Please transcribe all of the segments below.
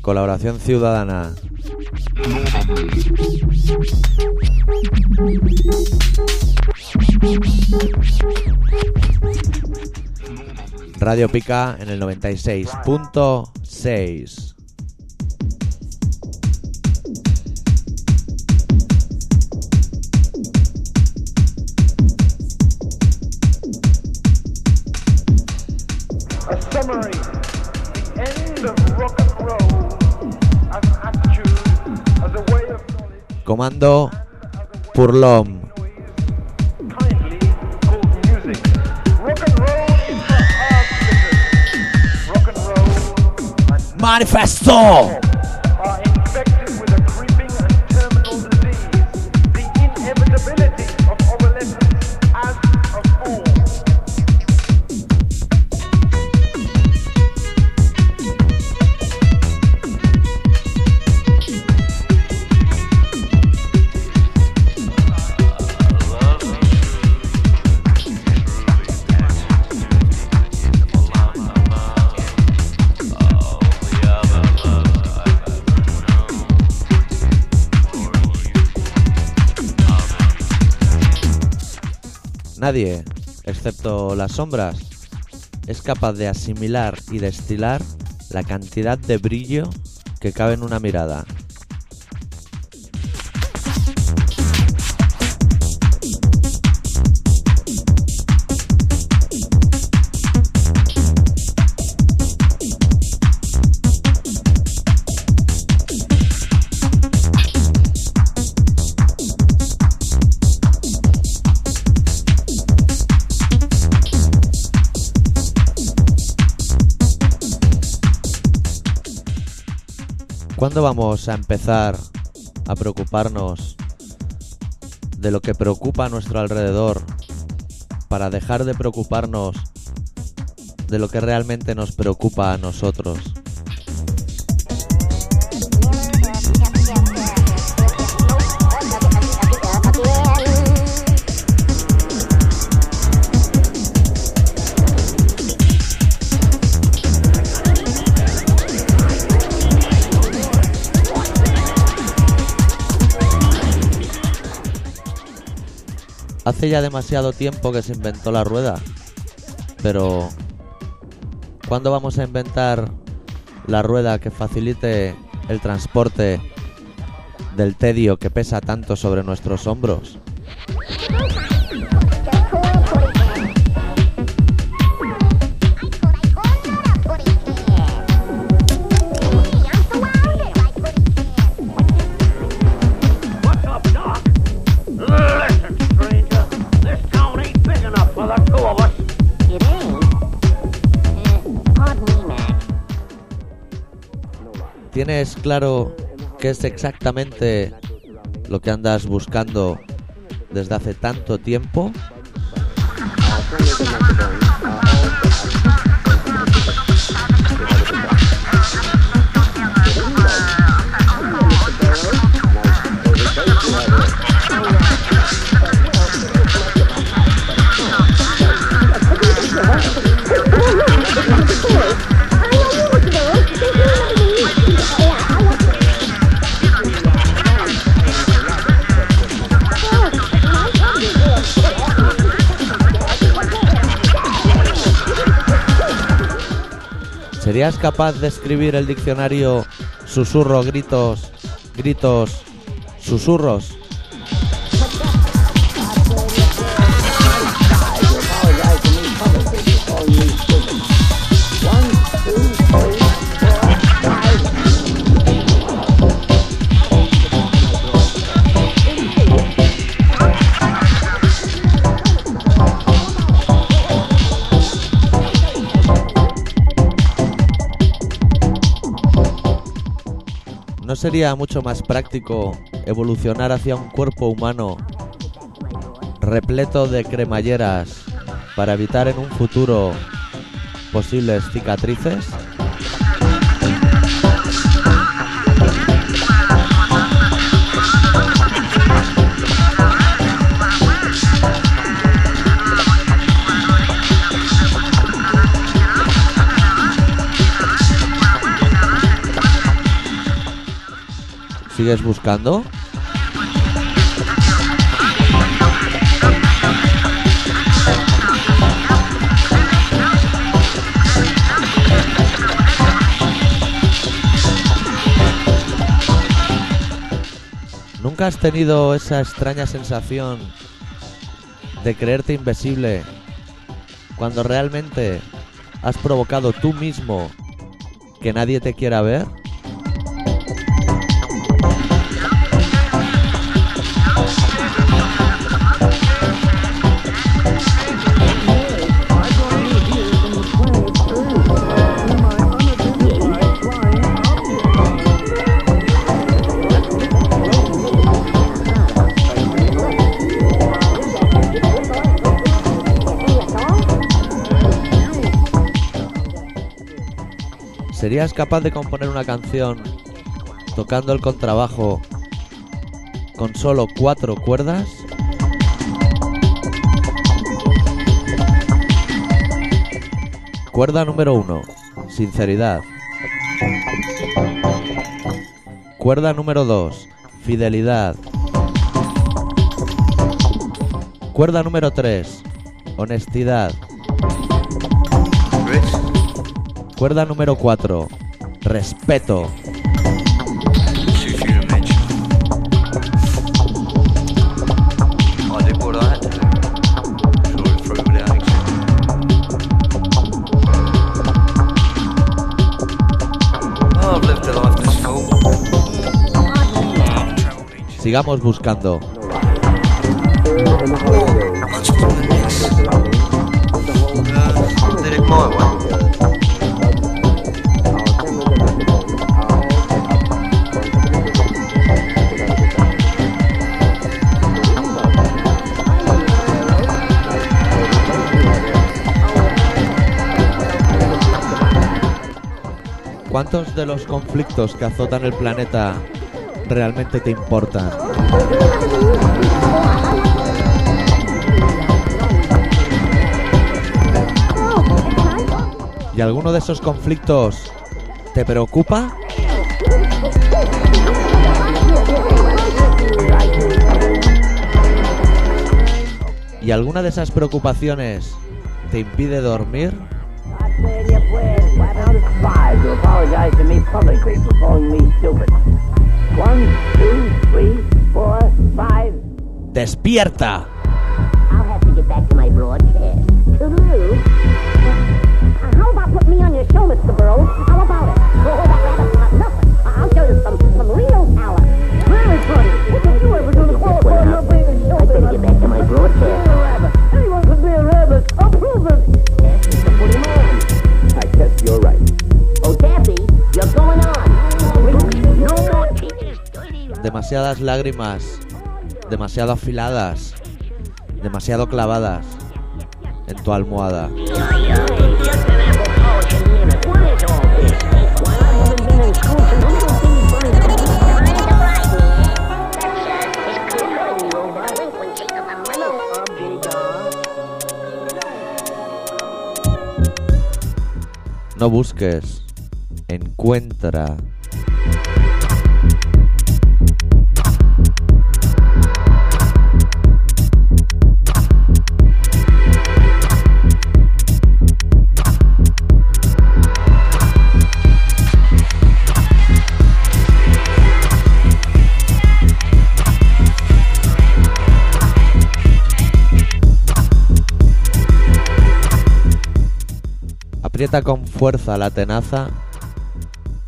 Colaboración ciudadana. Radio Pica en el 96.6. roll and Manifesto. Nadie, excepto las sombras, es capaz de asimilar y destilar la cantidad de brillo que cabe en una mirada. ¿Cuándo vamos a empezar a preocuparnos de lo que preocupa a nuestro alrededor para dejar de preocuparnos de lo que realmente nos preocupa a nosotros? Hace ya demasiado tiempo que se inventó la rueda, pero ¿cuándo vamos a inventar la rueda que facilite el transporte del tedio que pesa tanto sobre nuestros hombros? ¿Tienes claro qué es exactamente lo que andas buscando desde hace tanto tiempo? ¿Serías capaz de escribir el diccionario susurro, gritos, gritos, susurros? Sería mucho más práctico evolucionar hacia un cuerpo humano repleto de cremalleras para evitar en un futuro posibles cicatrices? ¿Sigues buscando? ¿Nunca has tenido esa extraña sensación de creerte invisible cuando realmente has provocado tú mismo que nadie te quiera ver? ¿Serías capaz de componer una canción tocando el contrabajo con solo cuatro cuerdas? Cuerda número uno, sinceridad. Cuerda número dos, fidelidad. Cuerda número tres, honestidad. Full. Oh, travel beaches. Sigamos buscando. Oh, ¿Cuántos de los conflictos que azotan el planeta realmente te importan? ¿Y alguno de esos conflictos te preocupa? ¿Y alguna de esas preocupaciones te impide dormir? To apologize to me publicly for calling me stupid. One, two, three, four, five. ¡Despierta! I'll have to get back to my broadcast. Toodaloo. Uh, how about putting me on your show, Mr. Burrows? Demasiadas lágrimas, demasiado afiladas, demasiado clavadas en tu almohada. No busques, encuentra. Aprieta con fuerza la tenaza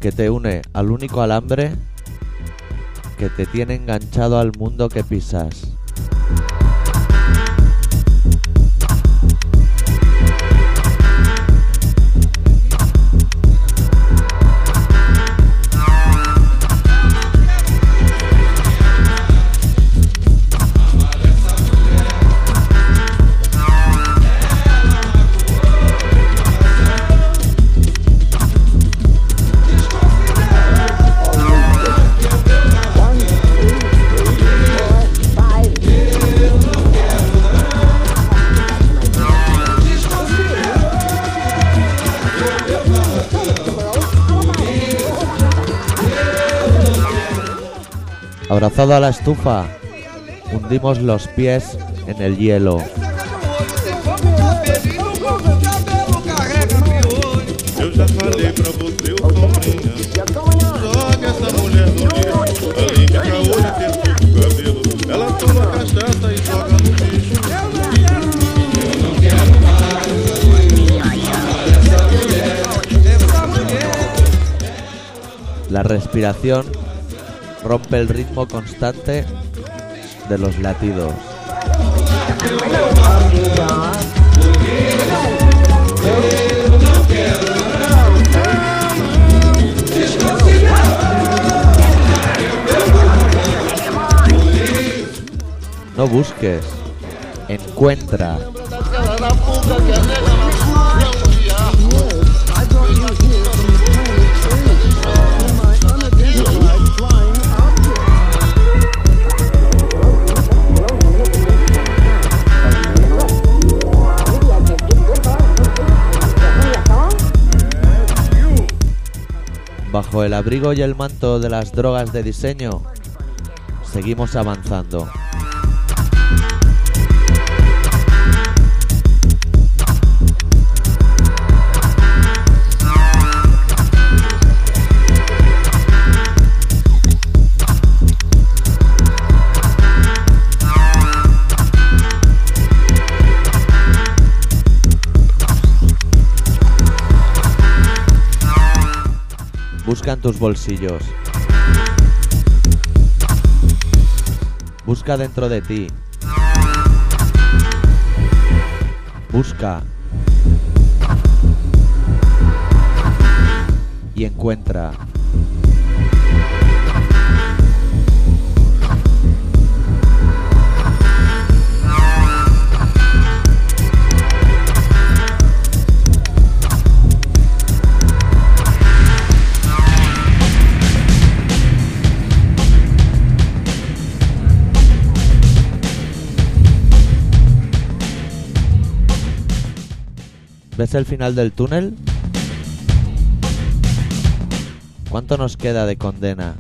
que te une al único alambre que te tiene enganchado al mundo que pisas. Abrazado a la estufa, hundimos los pies en el hielo. La respiración rompe el ritmo constante de los latidos. No busques, encuentra. Bajo el abrigo y el manto de las drogas de diseño, seguimos avanzando. Busca en tus bolsillos. Busca dentro de ti. Busca. Y encuentra. ¿Ves el final del túnel? ¿Cuánto nos queda de condena?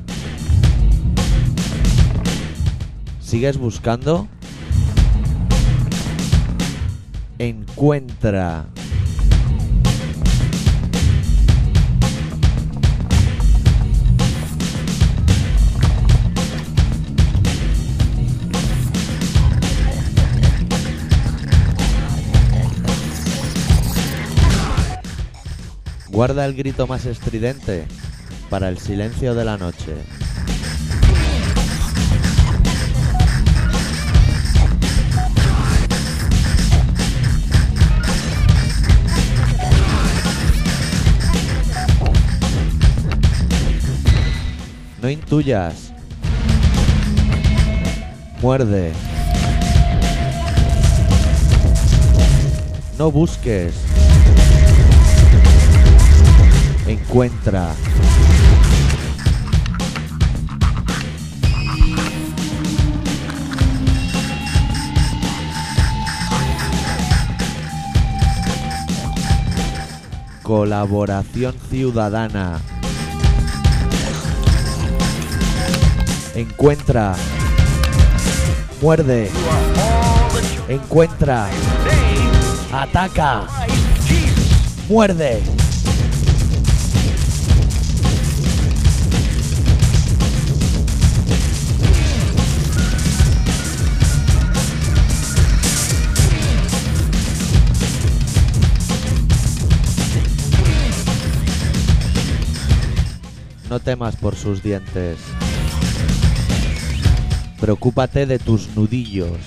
¿Sigues buscando? Encuentra. Guarda el grito más estridente para el silencio de la noche. No intuyas. Muerde. No busques. Encuentra. Colaboración ciudadana. Encuentra. Muerde. Encuentra. Ataca. Muerde. Temas por sus dientes. Preocúpate de tus nudillos.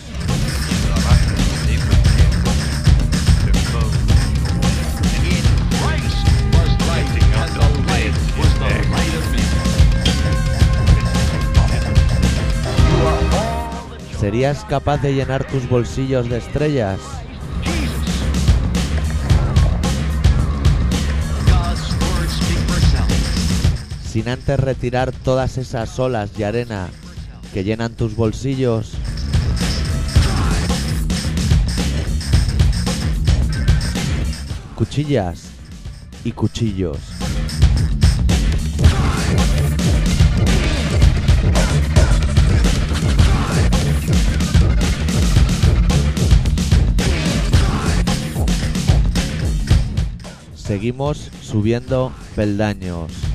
¿Serías capaz de llenar tus bolsillos de estrellas? sin antes retirar todas esas olas y arena que llenan tus bolsillos. Cuchillas y cuchillos. Seguimos subiendo peldaños.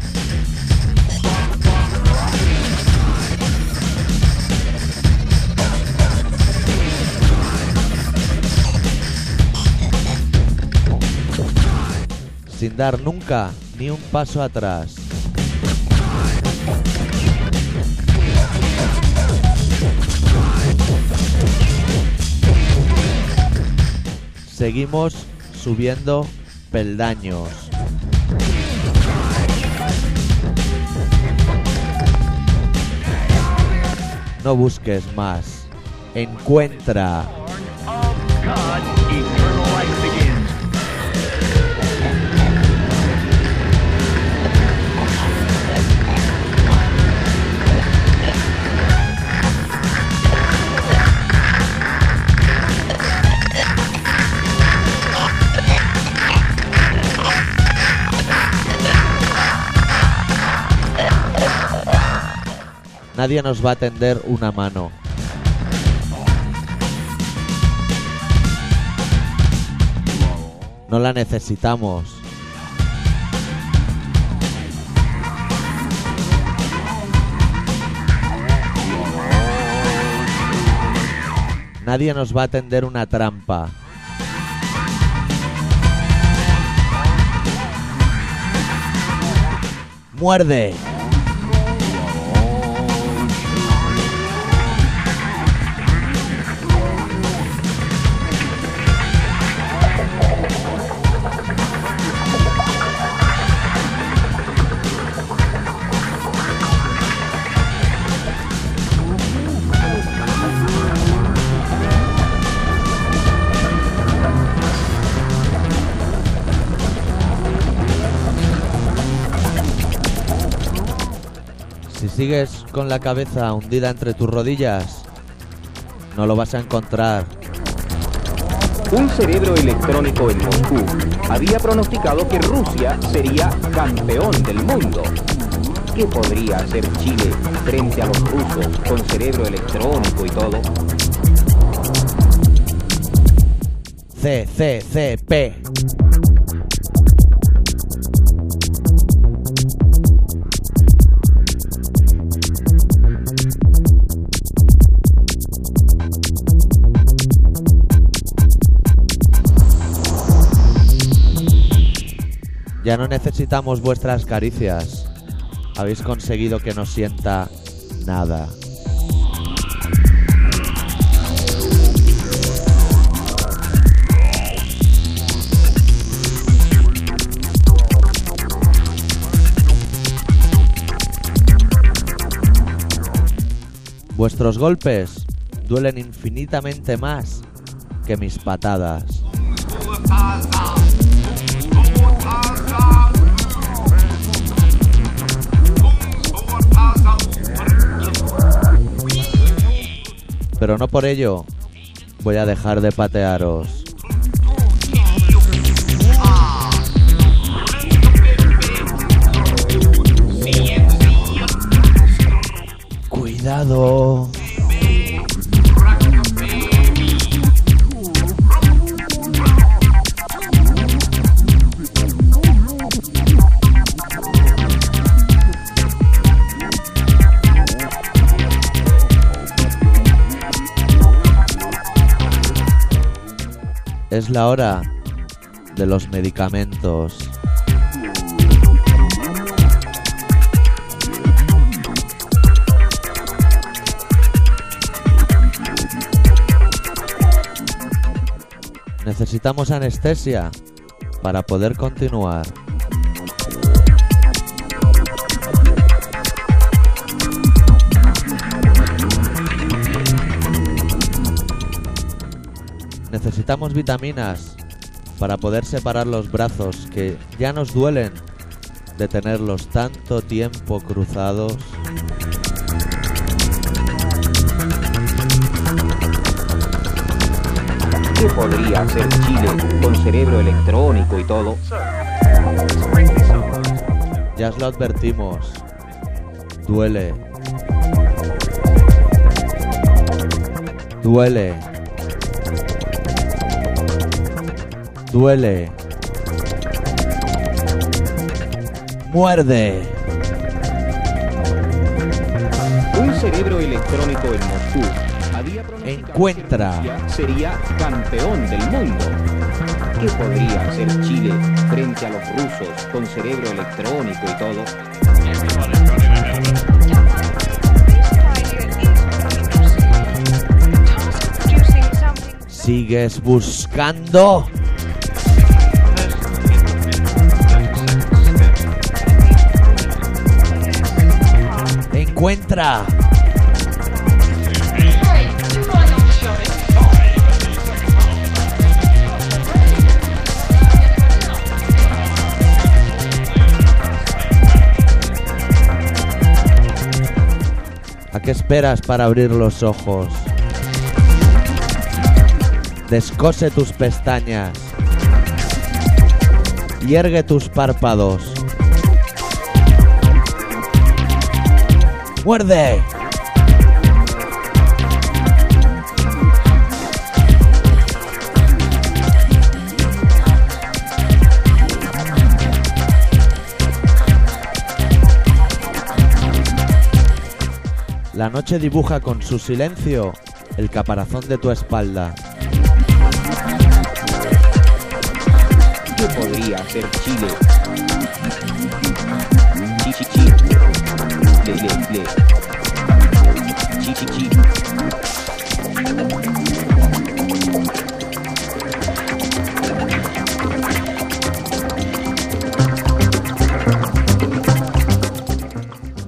Sin dar nunca ni un paso atrás. Seguimos subiendo peldaños. No busques más. Encuentra. Nadie nos va a tender una mano. No la necesitamos. Nadie nos va a tender una trampa. ¡Muerde! Sigues con la cabeza hundida entre tus rodillas, no lo vas a encontrar. Un cerebro electrónico en Moscú había pronosticado que Rusia sería campeón del mundo. ¿Qué podría hacer Chile frente a los rusos con cerebro electrónico y todo? C, Ya no necesitamos vuestras caricias. Habéis conseguido que no sienta nada. Vuestros golpes duelen infinitamente más que mis patadas. Pero no por ello voy a dejar de patearos. Cuidado. Es la hora de los medicamentos. Necesitamos anestesia para poder continuar. Necesitamos vitaminas para poder separar los brazos que ya nos duelen de tenerlos tanto tiempo cruzados. ¿Qué podría hacer Chile con cerebro electrónico y todo? Ya os lo advertimos. Duele. Duele. Duele. Muerde. Un cerebro electrónico en Moscú había pronosticado Encuentra. que Rusia sería campeón del mundo. ¿Qué podría hacer Chile frente a los rusos con cerebro electrónico y todo? Sigues buscando. Encuentra. ¿A qué esperas para abrir los ojos? Descose tus pestañas. Hiergue tus párpados. ¡Muerde! La noche dibuja con su silencio el caparazón de tu espalda. ¿Qué podría hacer Chile?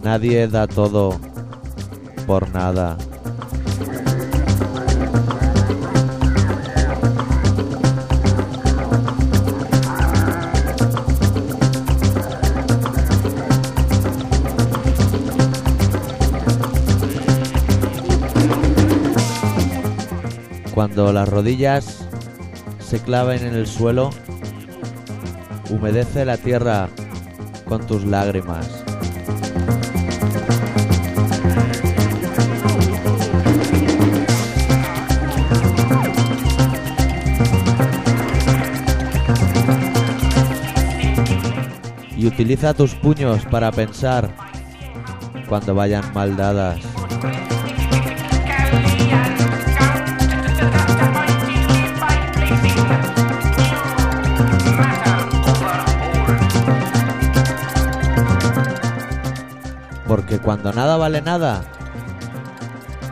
Nadie da todo por nada. Cuando las rodillas se claven en el suelo, humedece la tierra con tus lágrimas. y utiliza tus puños para pensar cuando vayan mal dadas. Porque cuando nada vale nada,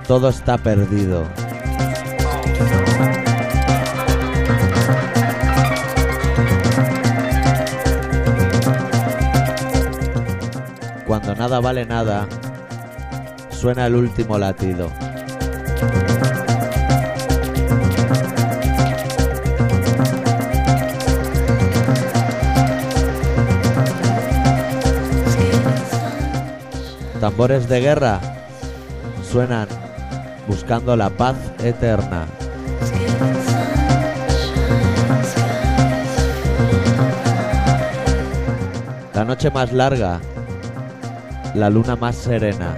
todo está perdido. Cuando nada vale nada, suena el último latido. Tambores de guerra suenan buscando la paz eterna. La noche más larga, la luna más serena.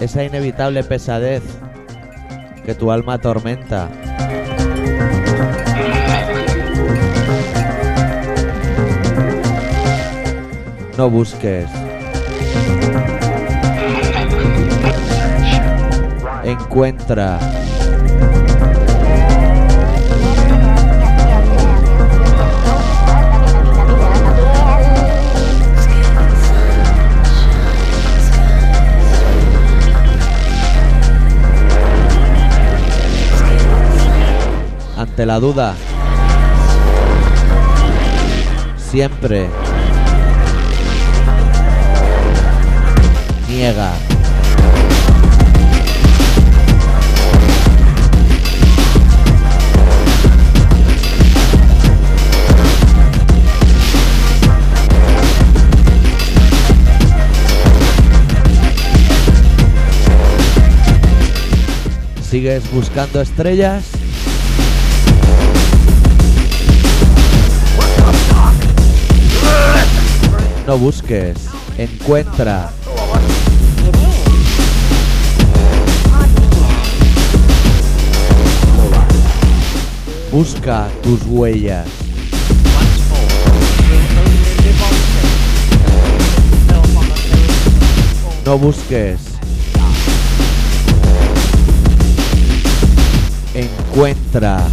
Esa inevitable pesadez que tu alma atormenta. No busques. Encuentra. Ante la duda. Siempre. Niega. ¿Sigues buscando estrellas? No busques, encuentra. The pillars of No busques. Encuentra.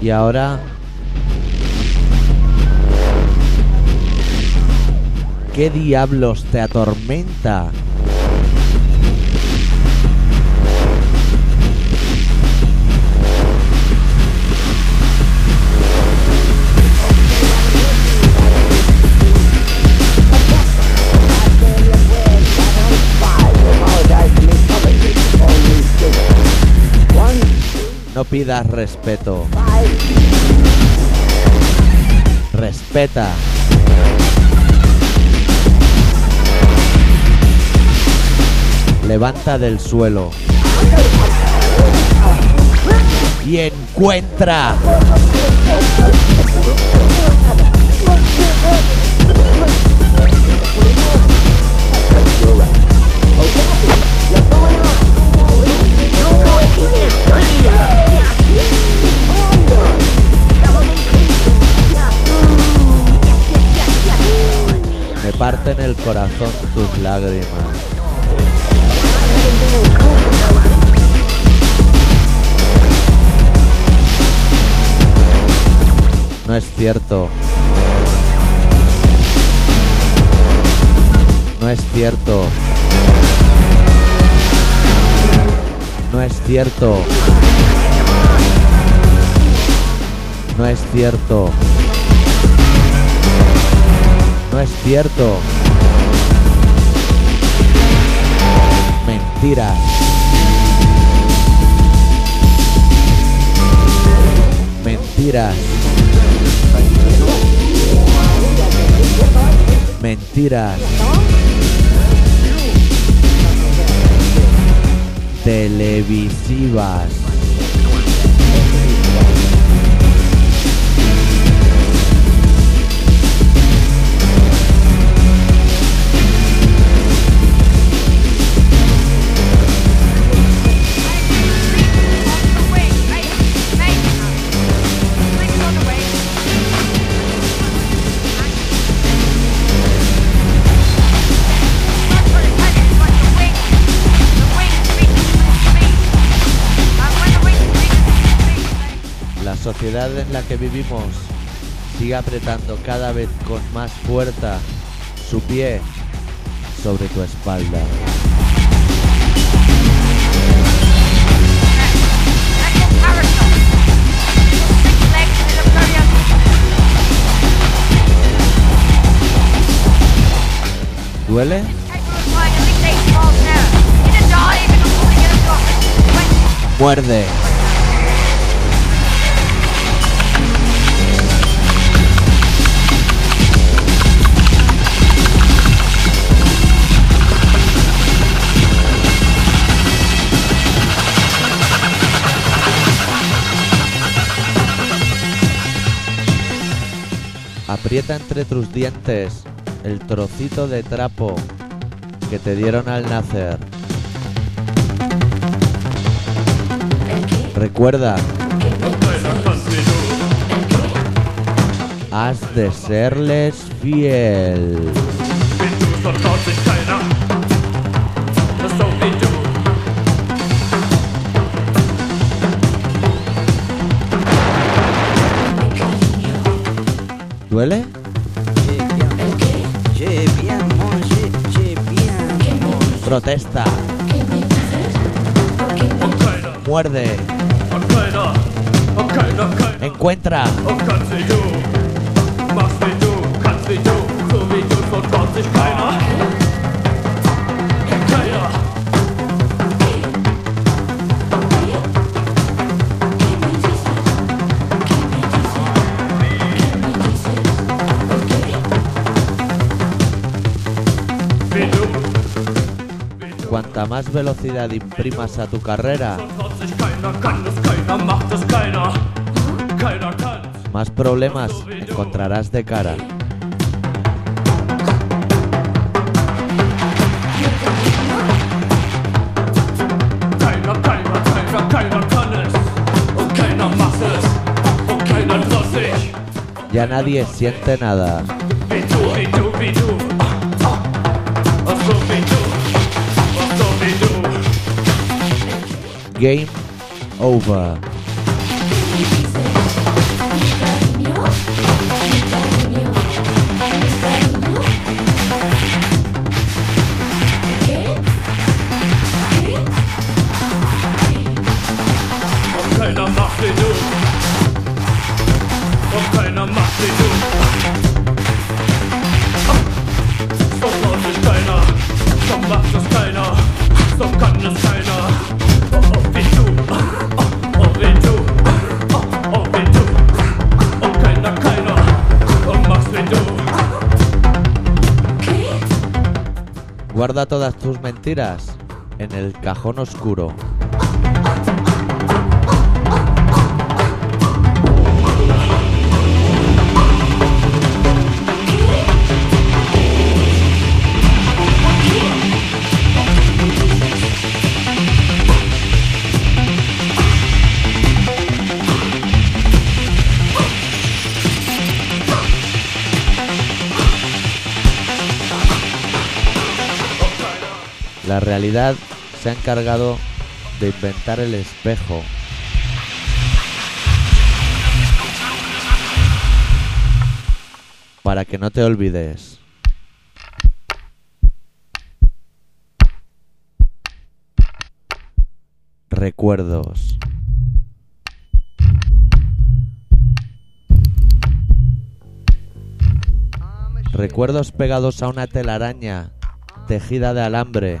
Y ahora... ¿Qué diablos te atormenta? No pidas respeto. Respeta. Levanta del suelo. Y encuentra. Me parten el corazón tus lágrimas. No es cierto. No es cierto. No es cierto. No es cierto. No es cierto. Mentiras. Mentiras. Mentiras. Televisivas. En la que vivimos sigue apretando cada vez con más fuerza su pie sobre tu espalda. ¿Duele? Muerde. Aprieta entre tus dientes el trocito de trapo que te dieron al nacer. Recuerda, has de serles fiel. ¿Duele? Protesta. Muerde. Encuentra. más velocidad imprimas a tu carrera, más problemas encontrarás de cara. Ya nadie siente nada. Game over. Guarda todas tus mentiras en el cajón oscuro. realidad se ha encargado de inventar el espejo. Para que no te olvides. Recuerdos. Recuerdos pegados a una telaraña tejida de alambre.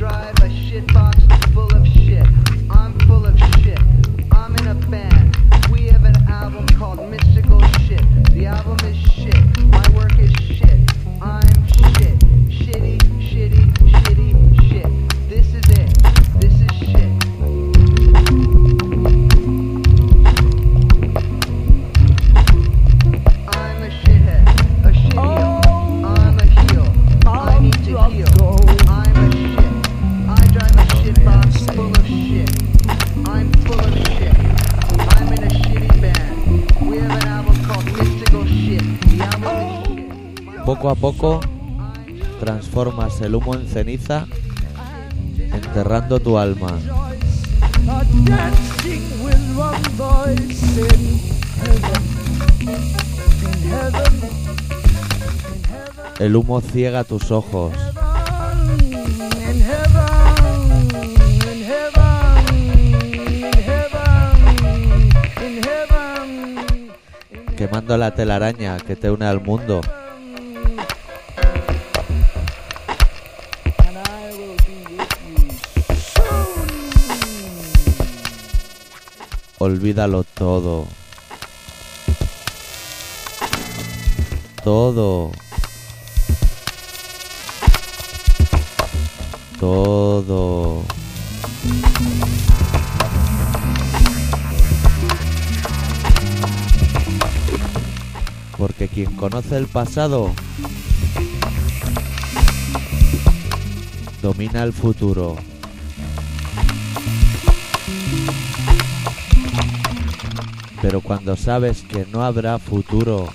drive. poco a poco transformas el humo en ceniza, enterrando tu alma. El humo ciega tus ojos. Quemando la telaraña que te une al mundo. Olvídalo todo. Todo. Todo. Porque quien conoce el pasado domina el futuro. pero cuando sabes que no habrá futuro,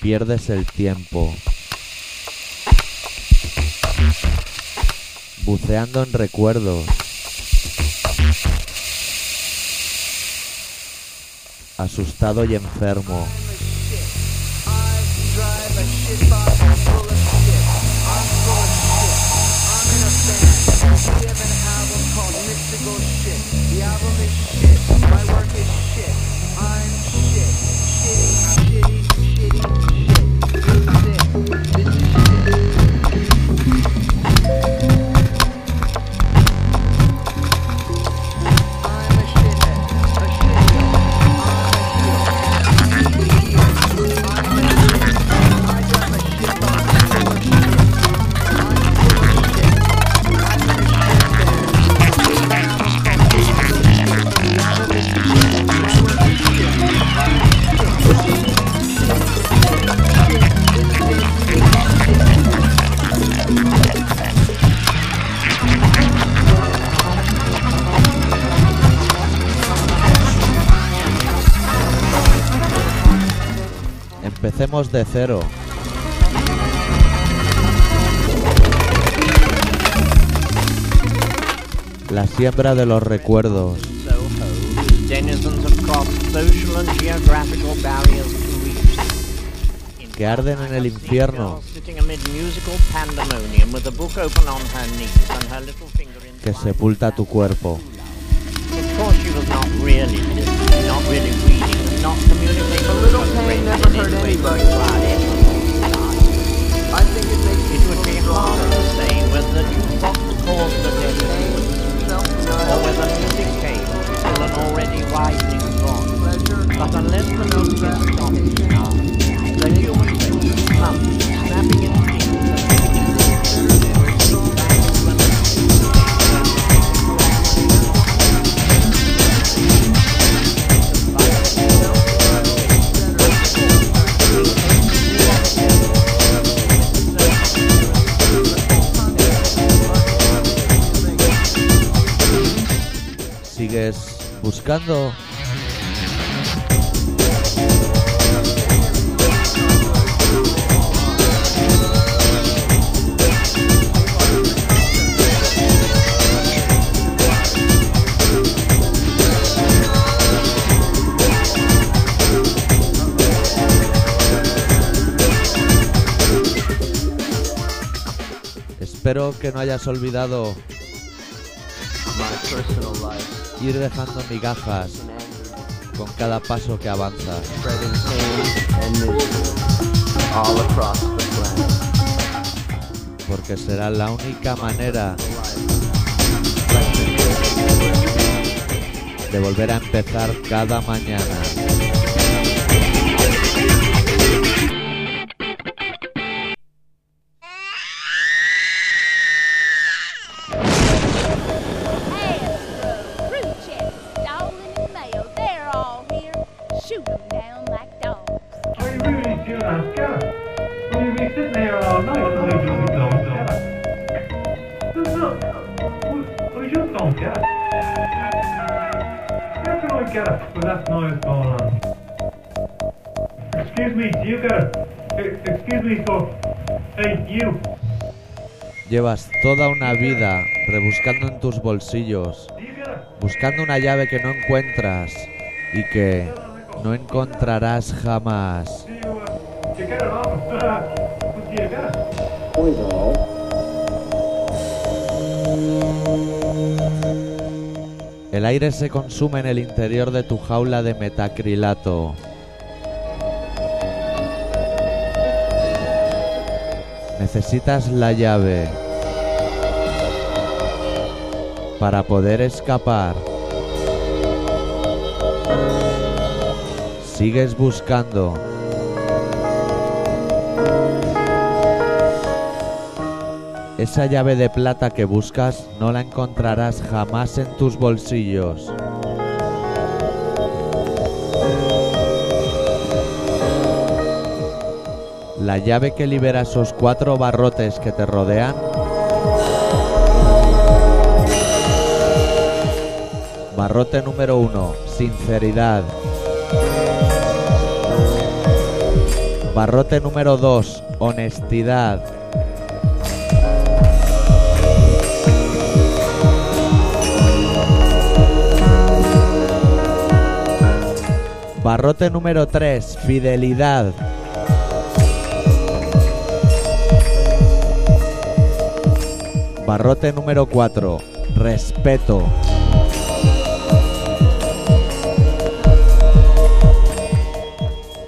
pierdes el tiempo. Buceando en recuerdos. Asustado y enfermo. De cero. La siembra de los recuerdos. Que arden en el infierno. Que sepulta tu cuerpo. communicate. A little pain never hurt anybody. I think it makes it would be harder to say whether the death or whether music till an already. But unless the note gets stopped the human soul is snapping ¿Sigues buscando? Espero que no hayas olvidado my personal life ir dejando migajas con cada paso que planet. porque será la única manera de volver a empezar cada mañana. Toda una vida rebuscando en tus bolsillos, buscando una llave que no encuentras y que no encontrarás jamás. El aire se consume en el interior de tu jaula de metacrilato. Necesitas la llave para poder escapar. Sigues buscando. Esa llave de plata que buscas no la encontrarás jamás en tus bolsillos. La llave que libera esos cuatro barrotes que te rodean Barrote número uno, sinceridad. Barrote número dos, honestidad. Barrote número 3, fidelidad. Barrote número 4, respeto.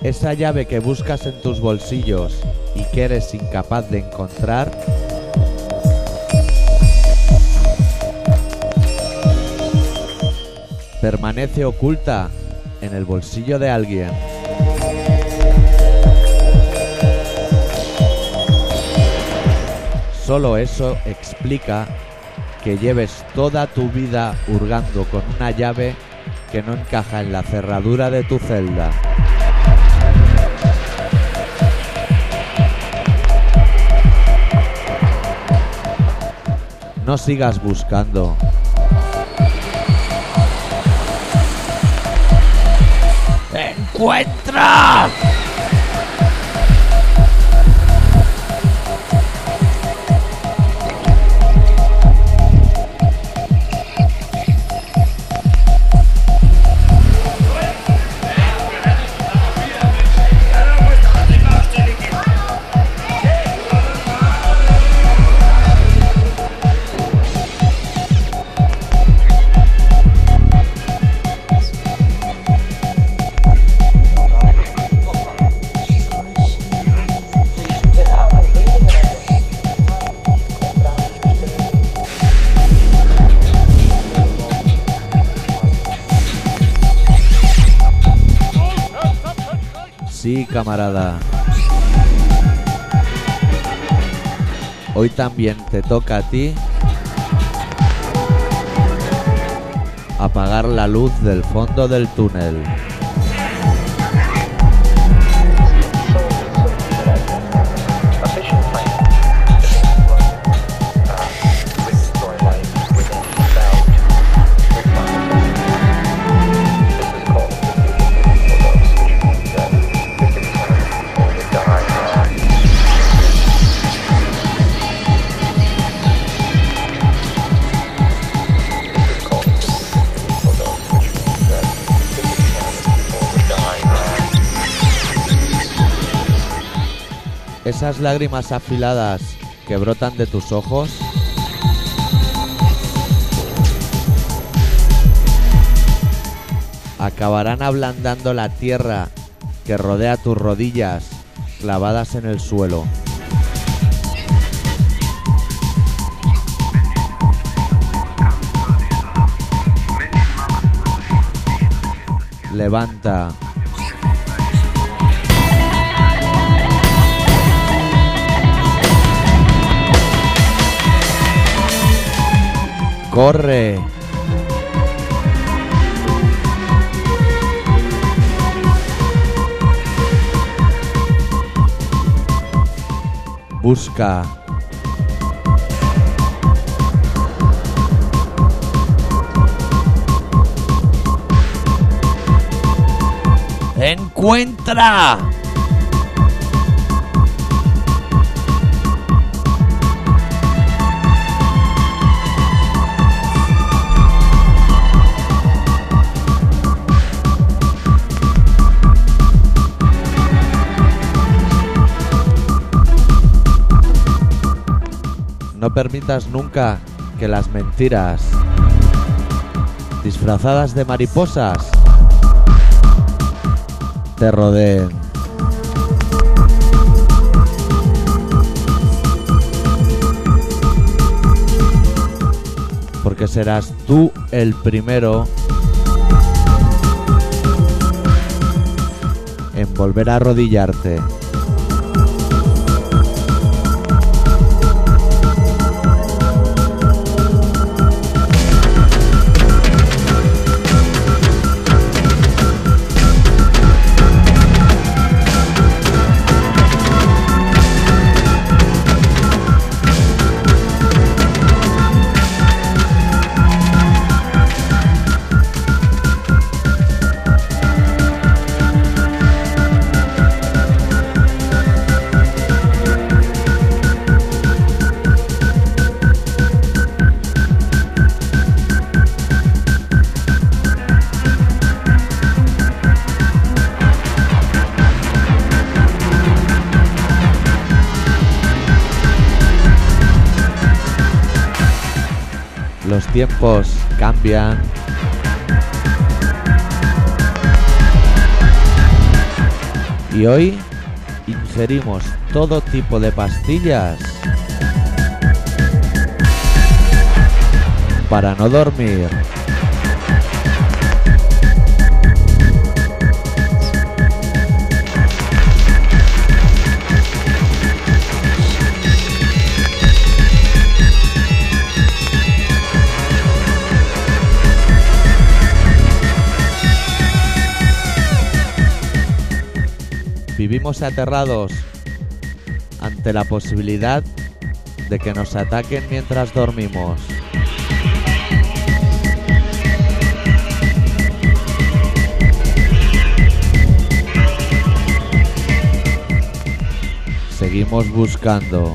Esa llave que buscas en tus bolsillos y que eres incapaz de encontrar permanece oculta en el bolsillo de alguien. Solo eso explica que lleves toda tu vida hurgando con una llave que no encaja en la cerradura de tu celda. No sigas buscando. ¡Encuentra! Hoy también te toca a ti apagar la luz del fondo del túnel. Esas lágrimas afiladas que brotan de tus ojos acabarán ablandando la tierra que rodea tus rodillas clavadas en el suelo. Levanta. Corre. Busca. Encuentra. No permitas nunca que las mentiras, disfrazadas de mariposas, te rodeen. Porque serás tú el primero en volver a arrodillarte. Tiempos cambian. Y hoy ingerimos todo tipo de pastillas para no dormir. Vivimos aterrados ante la posibilidad de que nos ataquen mientras dormimos. Seguimos buscando.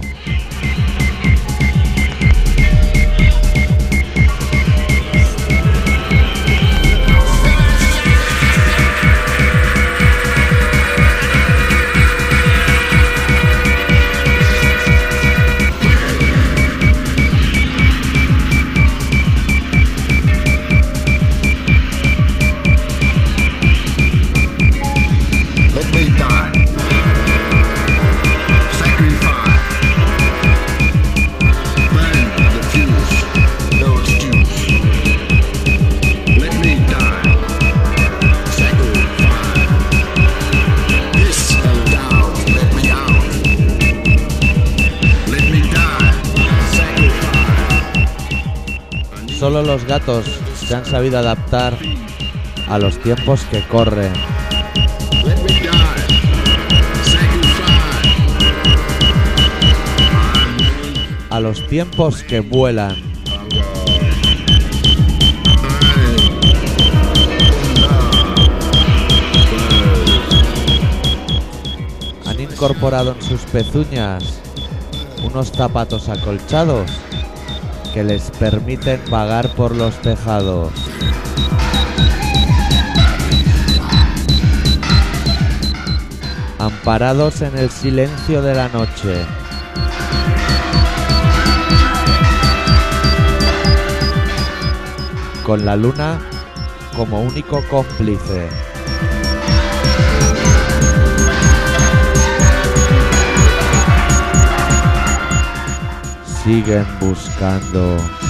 Se han sabido adaptar a los tiempos que corren. A los tiempos que vuelan. Han incorporado en sus pezuñas unos zapatos acolchados que les permiten vagar por los tejados. Amparados en el silencio de la noche. Con la luna como único cómplice. Siguen buscando.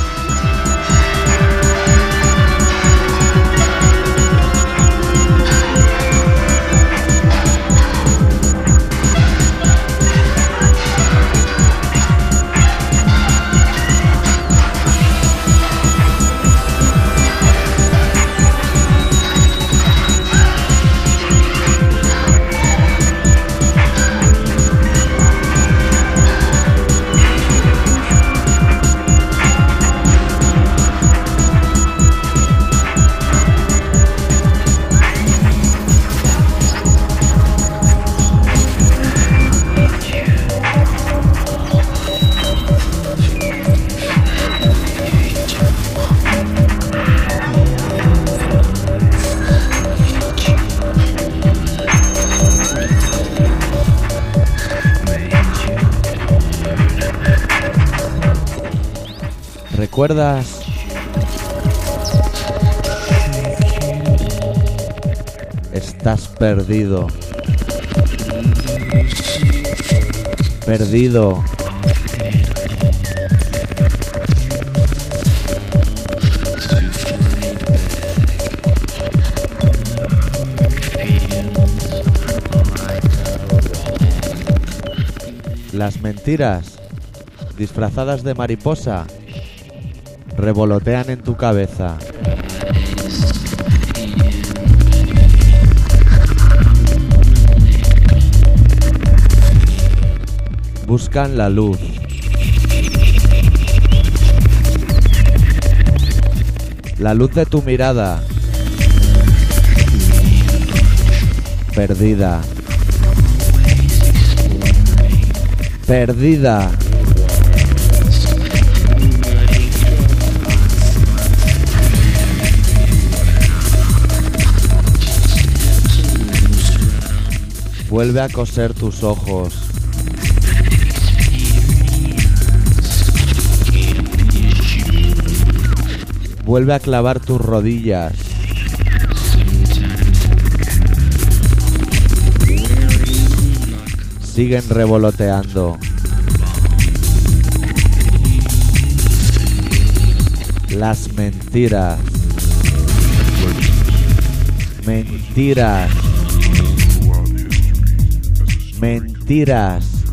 Estás perdido. Perdido. Las mentiras, disfrazadas de mariposa, revolotean en tu cabeza. Buscan la luz. La luz de tu mirada. Perdida. Perdida. Vuelve a coser tus ojos. Vuelve a clavar tus rodillas. Siguen revoloteando. Las mentiras. Mentiras. Mentiras.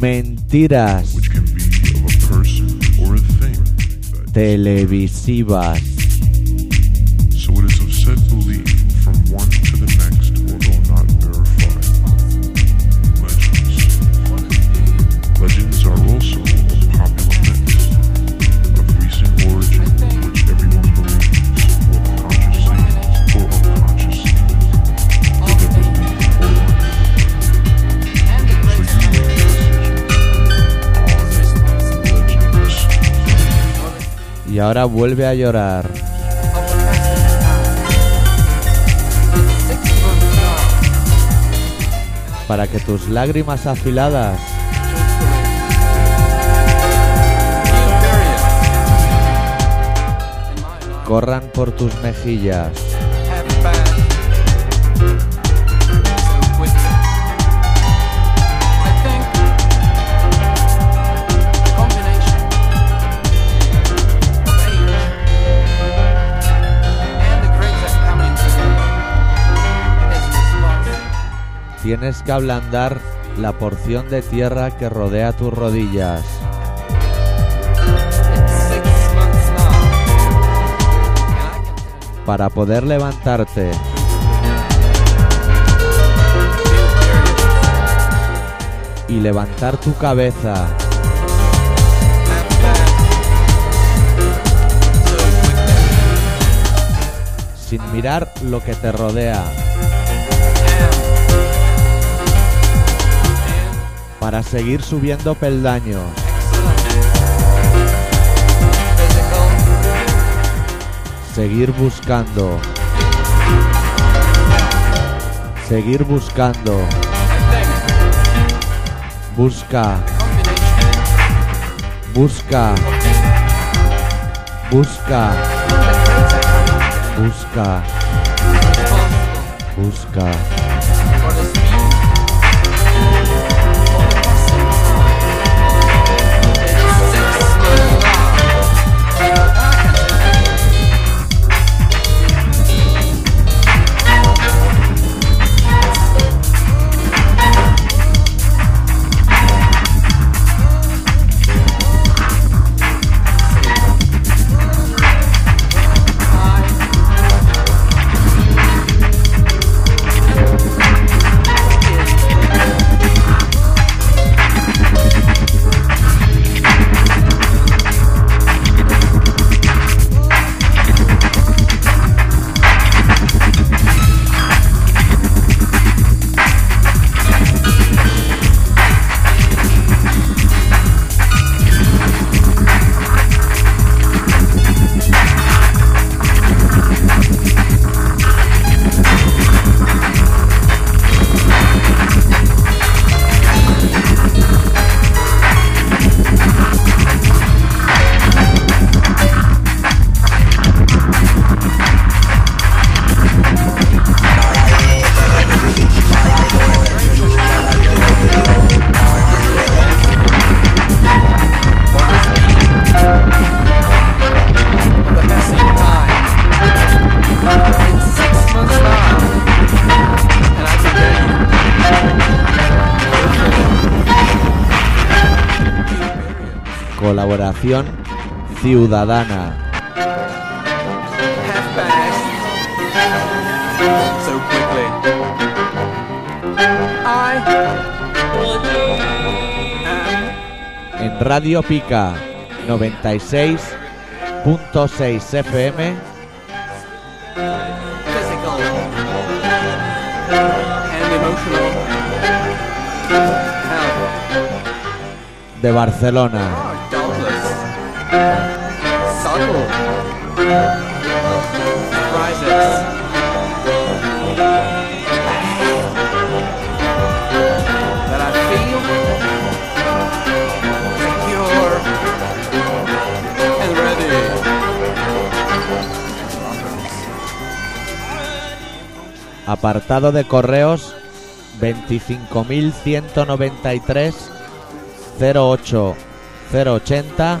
Mentiras. Televisivas. Y ahora vuelve a llorar. Para que tus lágrimas afiladas corran por tus mejillas. tienes que ablandar la porción de tierra que rodea tus rodillas. Para poder levantarte. Y levantar tu cabeza. Sin mirar lo que te rodea. Para seguir subiendo peldaños. Seguir buscando. Seguir buscando. Busca. Busca. Busca. Busca. Busca ciudadana. En Radio Pica 96.6 FM de Barcelona. Doubtless. Subtle. Surprises. That I feel secure and ready. Apartado de correos 25.193 08080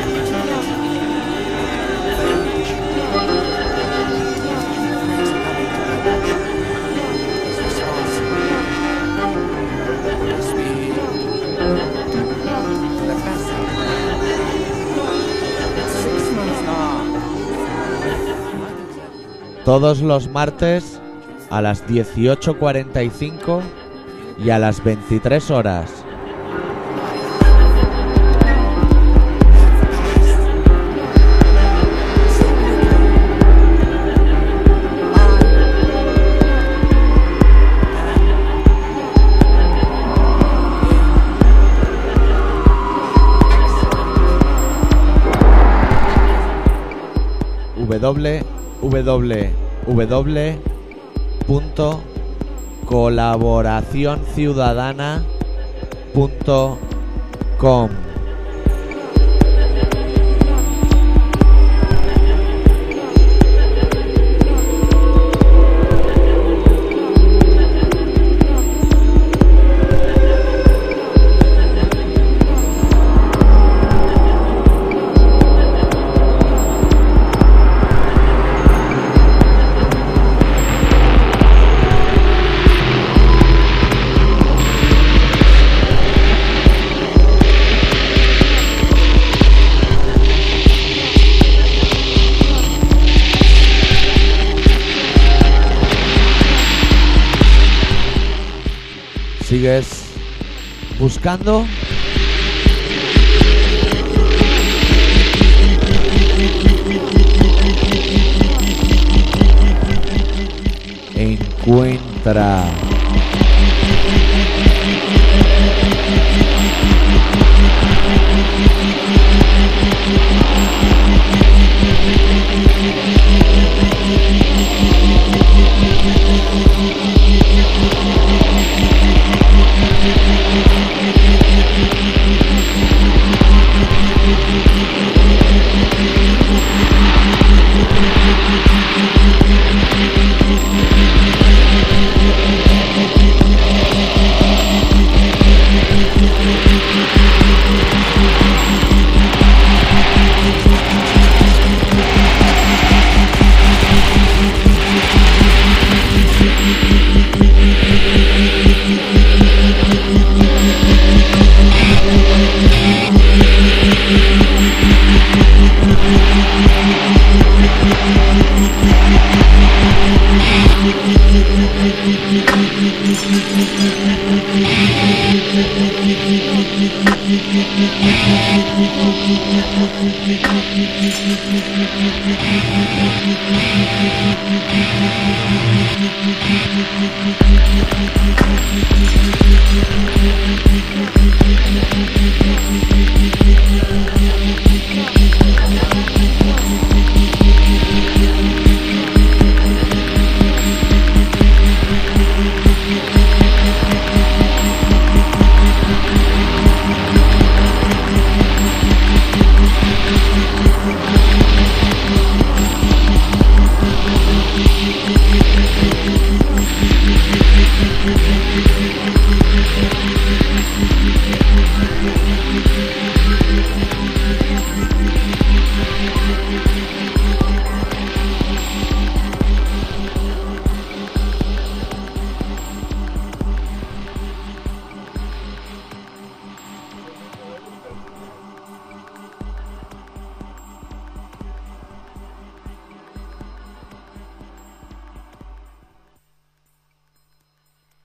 Todos los martes a las 18.45 y a las 23 horas. www.colaboracionciudadana.com buscando. Encuentra.